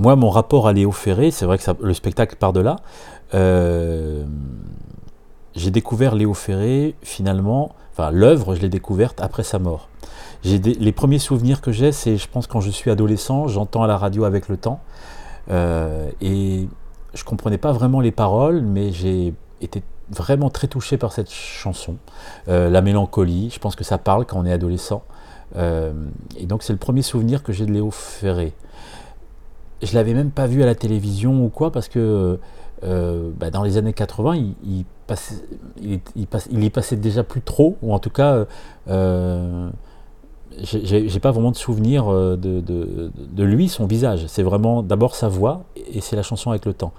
moi, mon rapport à Léo Ferré, c'est vrai que le spectacle part de là. Euh, j'ai découvert Léo Ferré finalement, enfin l'œuvre, je l'ai découverte après sa mort. Les premiers souvenirs que j'ai, c'est je pense quand je suis adolescent, j'entends à la radio avec le temps, euh, et je comprenais pas vraiment les paroles, mais j'ai été vraiment très touché par cette chanson, euh, la mélancolie. Je pense que ça parle quand on est adolescent, et donc c'est le premier souvenir que j'ai de Léo Ferré. Je l'avais même pas vu à la télévision ou quoi parce que euh, bah, dans les années 80, il, y passait déjà plus trop, ou en tout cas, euh, j'ai pas vraiment de souvenir euh, de, lui, son visage. C'est vraiment d'abord sa voix et c'est la chanson avec le temps.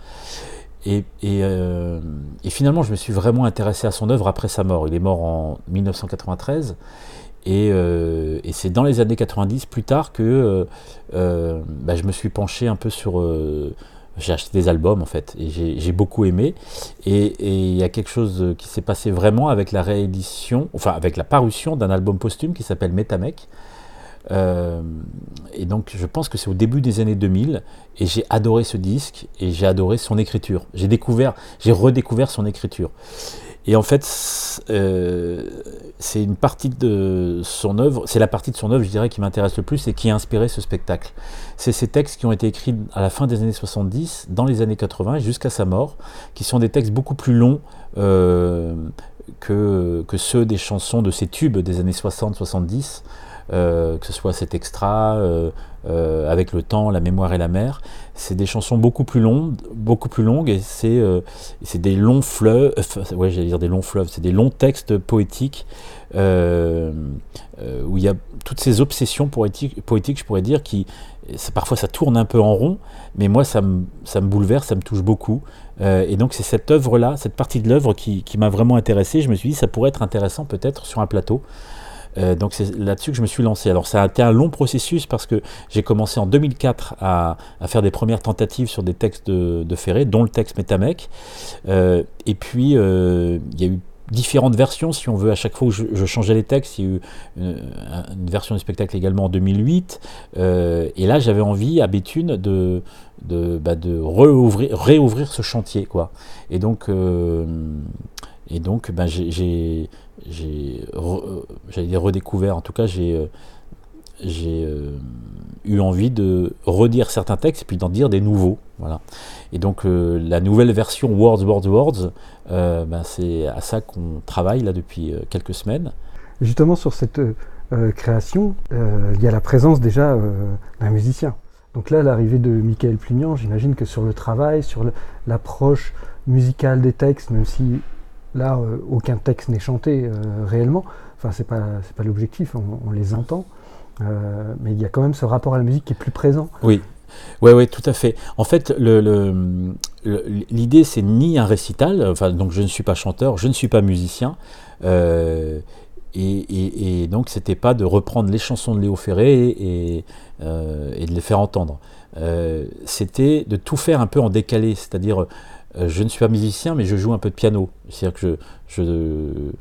Et, et, euh, et, finalement, je me suis vraiment intéressé à son œuvre après sa mort. Il est mort en 1993. Et, euh, et c'est dans les années 90, plus tard, que euh, bah, je me suis penché un peu sur j'ai acheté des albums en fait et j'ai beaucoup aimé et il y a quelque chose qui s'est passé vraiment avec la réédition, enfin avec la parution d'un album posthume qui s'appelle Metamec. Euh, et donc je pense que c'est au début des années 2000 et j'ai adoré ce disque et j'ai adoré son écriture. J'ai découvert, j'ai redécouvert son écriture. Et en fait, euh, c'est une partie de son œuvre, c'est la partie de son œuvre, je dirais, qui m'intéresse le plus et qui a inspiré ce spectacle. C'est ces textes qui ont été écrits à la fin des années 70, dans les années 80 jusqu'à sa mort, qui sont des textes beaucoup plus longs euh, que, que ceux des chansons de ces tubes des années 60-70. Euh, que ce soit cet extra, euh, euh, avec le temps, la mémoire et la mer. C'est des chansons beaucoup plus longues, beaucoup plus longues, et c'est euh, des longs fleuves, ouais, j'allais dire des longs fleuves, c'est des longs textes poétiques où il y a toutes ces obsessions poétiques, poétiques je pourrais dire, qui parfois ça tourne un peu en rond, mais moi ça me, ça me bouleverse, ça me touche beaucoup. et donc c'est cette œuvre-là, cette partie de l'œuvre qui, qui m'a vraiment intéressé. Je me suis dit ça pourrait être intéressant peut-être sur un plateau. Euh, donc c'est là-dessus que je me suis lancé. Alors ça a été un long processus parce que j'ai commencé en 2004 à, faire des premières tentatives sur des textes de, de Ferré, dont le texte Métamec. Euh, et puis euh, il y a eu différentes versions, si on veut, à chaque fois où je, changeais les textes. Il y a eu une, une version du spectacle également en 2008. Euh, et là, j'avais envie, à Béthune, de, bah, réouvrir, ce chantier. Quoi. Et donc, euh, et donc bah, j'ai re, redécouvert, en tout cas j'ai euh, euh, eu envie de redire certains textes et puis d'en dire des nouveaux. Voilà. Et donc euh, la nouvelle version Words, Words, Words, euh, ben, c'est à ça qu'on travaille là depuis euh, quelques semaines. Justement sur cette euh, création, il y a la présence déjà d'un musicien. Donc là, l'arrivée de Michael Plugnan, j'imagine que sur le travail, sur l'approche musicale des textes, même si Là, euh, aucun texte n'est chanté euh, réellement. Enfin, c'est pas c'est pas l'objectif. On, les entend, euh, mais il y a quand même ce rapport à la musique qui est plus présent. Oui. Oui, oui, tout à fait. En fait, l'idée, le, le, c'est ni un récital, enfin, donc je ne suis pas chanteur, je ne suis pas musicien, et, et, et, donc c'était pas de reprendre les chansons de Léo Ferré et, de les faire entendre. C'était de tout faire un peu en décalé, c'est-à-dire je ne suis pas musicien, mais je joue un peu de piano. C'est-à-dire que je, euh,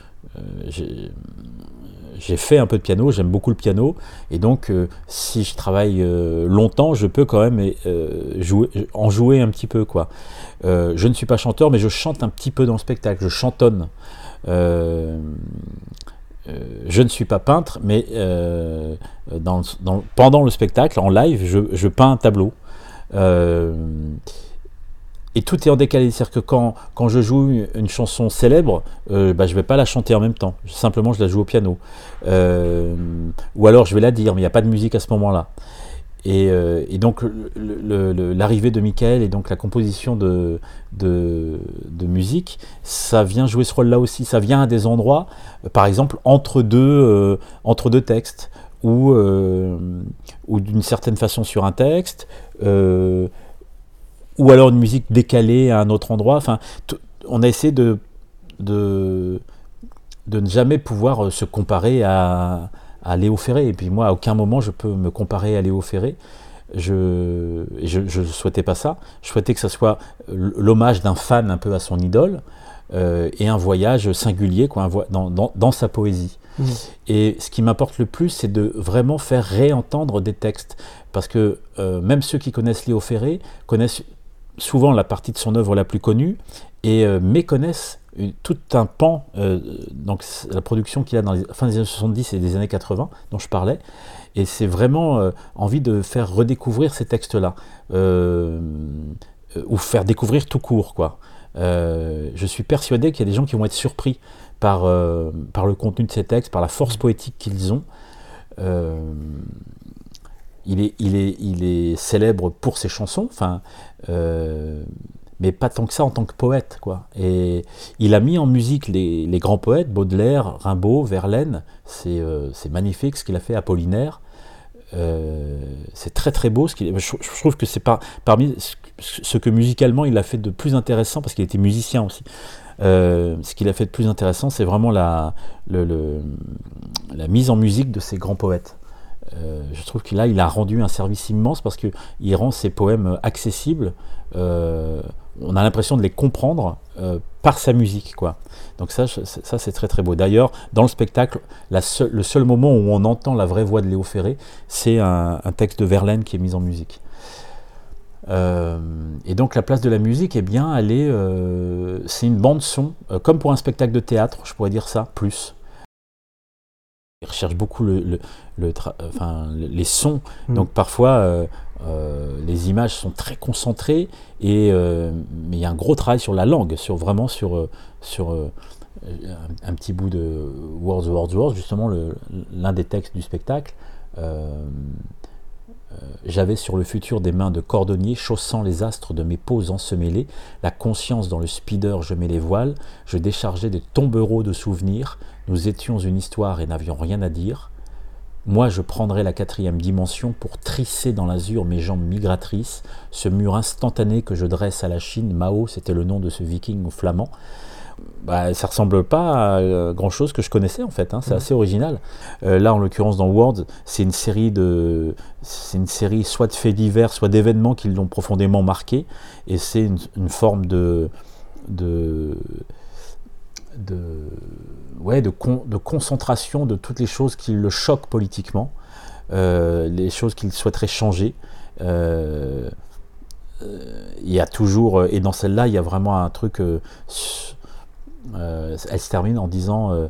j'ai fait un peu de piano, j'aime beaucoup le piano, et donc euh, si je travaille euh, longtemps, je peux quand même euh, jouer, en jouer un petit peu. quoi. Euh, je ne suis pas chanteur, mais je chante un petit peu dans le spectacle, je chantonne. je ne suis pas peintre, mais pendant le spectacle, en live, je peins un tableau et tout est en décalé. C'est-à-dire que quand, quand je joue une chanson célèbre, euh, bah, je ne vais pas la chanter en même temps. Simplement, je la joue au piano. Euh, ou alors, je vais la dire, mais il n'y a pas de musique à ce moment-là. Et, euh, donc, l'arrivée de Michael et donc la composition de, de, de, musique, ça vient jouer ce rôle-là aussi. Ça vient à des endroits, par exemple, entre deux, entre deux textes, ou, ou d'une certaine façon sur un texte ou alors une musique décalée à un autre endroit. Enfin, on a essayé de, de, de ne jamais pouvoir euh, se comparer à, à Léo Ferré. Et puis moi, à aucun moment, je peux me comparer à Léo Ferré. Je ne souhaitais pas ça. Je souhaitais que ce soit l'hommage d'un fan un peu à son idole euh, et un voyage singulier quoi, un vo dans, dans, dans, sa poésie. Mmh. Et ce qui m'importe le plus, c'est de vraiment faire réentendre des textes. Parce que euh, même ceux qui connaissent Léo Ferré connaissent souvent la partie de son œuvre la plus connue et euh, méconnaissent tout un pan, euh, donc la production qu'il a dans les fin des années 70 et des années 80, dont je parlais. Et c'est vraiment envie de faire redécouvrir ces textes-là, ou faire découvrir tout court, quoi. je suis persuadé qu'il y a des gens qui vont être surpris par le contenu de ces textes, par la force poétique qu'ils ont il est, célèbre pour ses chansons, euh, mais pas tant que ça en tant que poète. Il a mis en musique les, grands poètes, Baudelaire, Rimbaud, Verlaine. C'est euh, magnifique ce qu'il a fait, Apollinaire. Euh, c'est très très beau. Je, trouve que c'est par, parmi ce que musicalement il a fait de plus intéressant, parce qu'il était musicien aussi. ce qu'il a fait de plus intéressant, c'est vraiment la, la mise en musique de ces grands poètes. Euh, je trouve qu'il il a rendu un service immense parce qu'il rend ses poèmes accessibles. Euh, on a l'impression de les comprendre euh, par sa musique, quoi. Donc ça, ça c'est très très beau. D'ailleurs, dans le spectacle, le seul moment où on entend la vraie voix de Léo Ferré, c'est un, texte de Verlaine qui est mis en musique. et donc la place de la musique, eh bien, elle est, c'est une bande son, comme pour un spectacle de théâtre, je pourrais dire ça, plus. Il recherche beaucoup le, enfin, les sons. Mm. Donc parfois, euh, euh, les images sont très concentrées, et, euh, mais il y a un gros travail sur la langue, sur, vraiment sur, sur un, petit bout de Words, Words, Words, justement l'un des textes du spectacle. J'avais sur le futur des mains de cordonnier, chaussant les astres de mes peaux ensemêlées, la conscience dans le speeder, je mets les voiles, je déchargeais des tombereaux de souvenirs, nous étions une histoire et n'avions rien à dire. Moi, je prendrais la quatrième dimension pour trisser dans l'azur mes jambes migratrices, ce mur instantané que je dresse à la Chine. Mao, c'était le nom de ce viking flamand. Bah, ça ressemble pas à euh, grand chose que je connaissais en fait. Hein. c'est mmh. assez original. Euh, là, en l'occurrence, dans World, c'est une série de, c'est une série soit de faits divers, soit d'événements qui l'ont profondément marqué, et c'est une, une, forme de, de de, ouais, de, de, concentration de toutes les choses qui le choquent politiquement, euh, les choses qu'il souhaiterait changer. Euh, il y a toujours, et dans celle-là, il y a vraiment un truc. Elle se termine en disant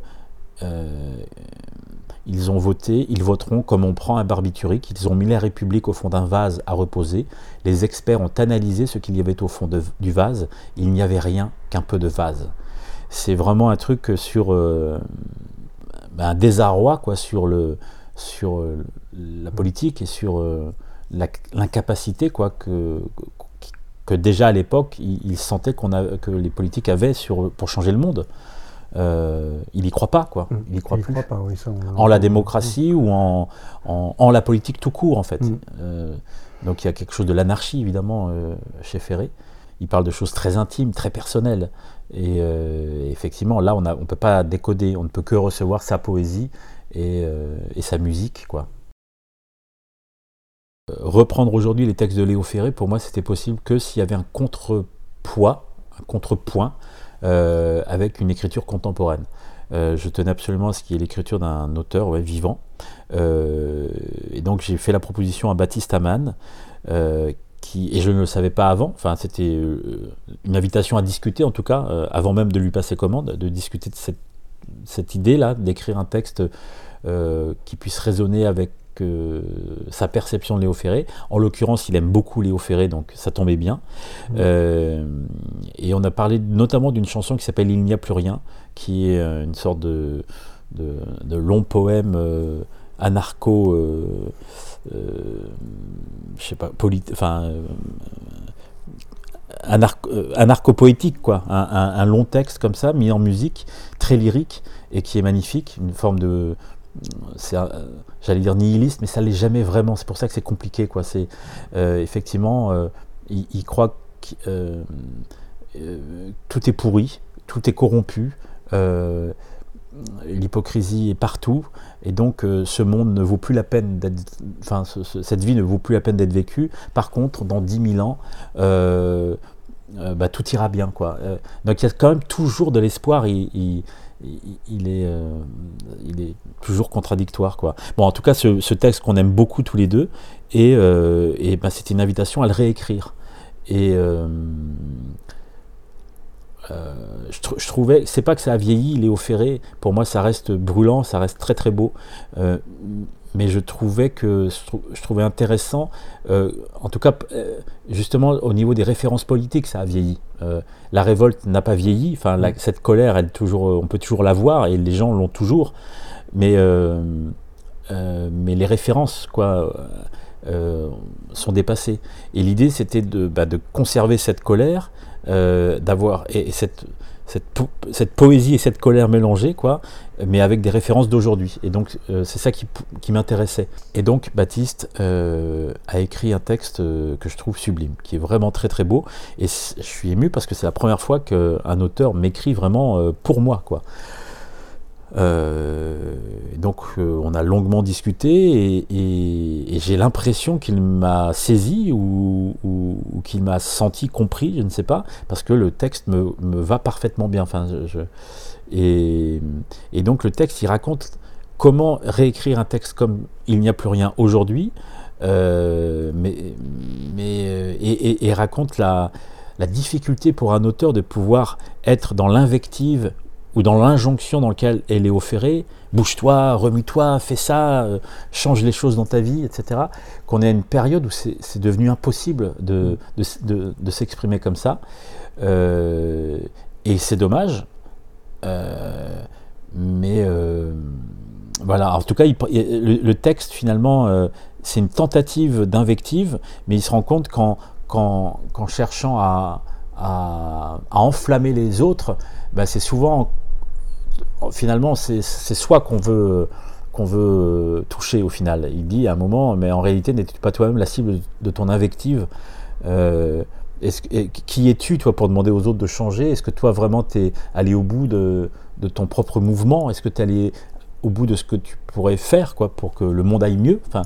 ils ont voté, ils voteront comme on prend un barbiturique, ils ont mis la République au fond d'un vase à reposer, les experts ont analysé ce qu'il y avait au fond du vase, il n'y avait rien qu'un peu de vase. C'est vraiment un truc sur euh, ben, un désarroi quoi, sur, sur euh, la politique et sur euh, l'incapacité quoi, que, que déjà à l'époque, il, sentait qu'on que les politiques avaient sur, pour changer le monde. il n'y croit pas, quoi. Mmh. Il n'y croit plus. pas, oui, ça, en la démocratie ou en, en, la politique tout court, en fait. Mmh. donc il y a quelque chose de l'anarchie, évidemment, chez Ferré. Il parle de choses très intimes, très personnelles. Et euh, effectivement, là, on ne peut pas décoder, on ne peut que recevoir sa poésie et, euh, sa musique. quoi. Euh, reprendre aujourd'hui les textes de Léo Ferré, pour moi, c'était possible que s'il y avait un contrepoids, un contrepoint avec une écriture contemporaine. je tenais absolument à ce qu'il y ait l'écriture d'un auteur vivant. et donc j'ai fait la proposition à Baptiste Amann, et je ne le savais pas avant, c'était euh, une invitation à discuter en tout cas, euh, avant même de lui passer commande, de discuter de cette, idée-là, d'écrire un texte euh, qui puisse résonner avec sa perception de Léo Ferré. En l'occurrence, il aime beaucoup Léo Ferré, donc ça tombait bien. et on a parlé notamment d'une chanson qui s'appelle Il n'y a plus rien, qui est une sorte de, de long poème anarcho euh, je sais pas, enfin, euh, euh, anarcho-poétique, quoi. Un, long texte comme ça, mis en musique, très lyrique, et qui est magnifique, une forme de. J'allais dire nihiliste, mais ça l'est jamais vraiment. C'est pour ça que c'est compliqué, quoi. C'est effectivement, il, croit que tout est pourri, tout est corrompu l'hypocrisie est partout, et donc euh, ce monde ne vaut plus la peine d'être, enfin cette vie ne vaut plus la peine d'être vécue. Par contre, dans 10 000 ans, euh, euh, bah, tout ira bien, quoi. donc il y a quand même toujours de l'espoir. Il, il, est, il est toujours contradictoire. Quoi. Bon, en tout cas, ce, texte qu'on aime beaucoup tous les deux, et, et ben, c'est une invitation à le réécrire. Et je, trouvais, c'est pas que ça a vieilli, Léo Ferré, pour moi ça reste brûlant, ça reste très très beau mais je trouvais que je trouvais intéressant, euh, en tout cas euh, justement au niveau des références politiques, ça a vieilli. Euh, la révolte n'a pas vieilli, enfin cette colère, elle toujours, on peut toujours la voir et les gens l'ont toujours, mais mais les références quoi sont dépassées. Et l'idée c'était de, bah, de, conserver cette colère, d'avoir et cette cette, poésie et cette colère mélangées, quoi, mais avec des références d'aujourd'hui. Et donc, euh, c'est ça qui, m'intéressait. Et donc, Baptiste euh, a écrit un texte euh, que je trouve sublime, qui est vraiment très très beau. Et je suis ému parce que c'est la première fois qu'un auteur m'écrit vraiment pour moi, quoi. Euh, donc euh, on a longuement discuté et, j'ai l'impression qu'il m'a saisi ou, qu'il m'a senti compris, je ne sais pas, parce que le texte me, va parfaitement bien. Et, donc le texte, il raconte comment réécrire un texte comme il n'y a plus rien aujourd'hui, euh, mais, et, raconte la, la difficulté pour un auteur de pouvoir être dans l'invective ou dans l'injonction dans laquelle est Léo Ferré, bouge-toi, remue-toi, fais ça, euh, change les choses dans ta vie, etc., qu'on est à une période où c'est devenu impossible de, de, s'exprimer comme ça. Euh, et c'est dommage. Euh, mais voilà, en tout cas, le, texte, finalement, c'est une tentative d'invective, mais il se rend compte qu'en cherchant à, à, enflammer les autres, bah, c'est souvent finalement, c'est soi qu'on veut, veut toucher au final. Il dit à un moment, mais en réalité, n'es-tu pas toi-même la cible de ton invective euh, Qui es-tu, toi, pour demander aux autres de changer? Est-ce que toi, vraiment, tu es allé au bout de, ton propre mouvement? Est-ce que tu es allé au bout de ce que tu pourrais faire quoi, pour que le monde aille mieux? Enfin,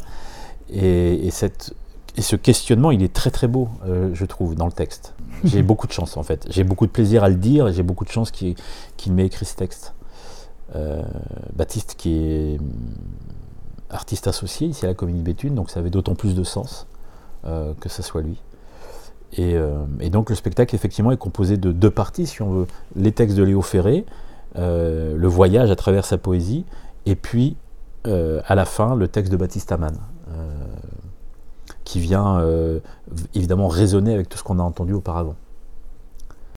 et, cette, et ce questionnement, il est très très beau, euh, je trouve, dans le texte. J'ai beaucoup de chance, en fait. J'ai beaucoup de plaisir à le dire et j'ai beaucoup de chance qu'il m'ait écrit ce texte. Euh, Baptiste qui est hum, artiste associé ici à la Comédie Béthune, donc ça avait d'autant plus de sens euh, que ce soit lui. Euh, et, donc le spectacle effectivement est composé de deux parties, si on veut, les textes de Léo Ferré, le voyage à travers sa poésie, et puis à la fin le texte de Baptiste Amann, qui vient évidemment résonner avec tout ce qu'on a entendu auparavant.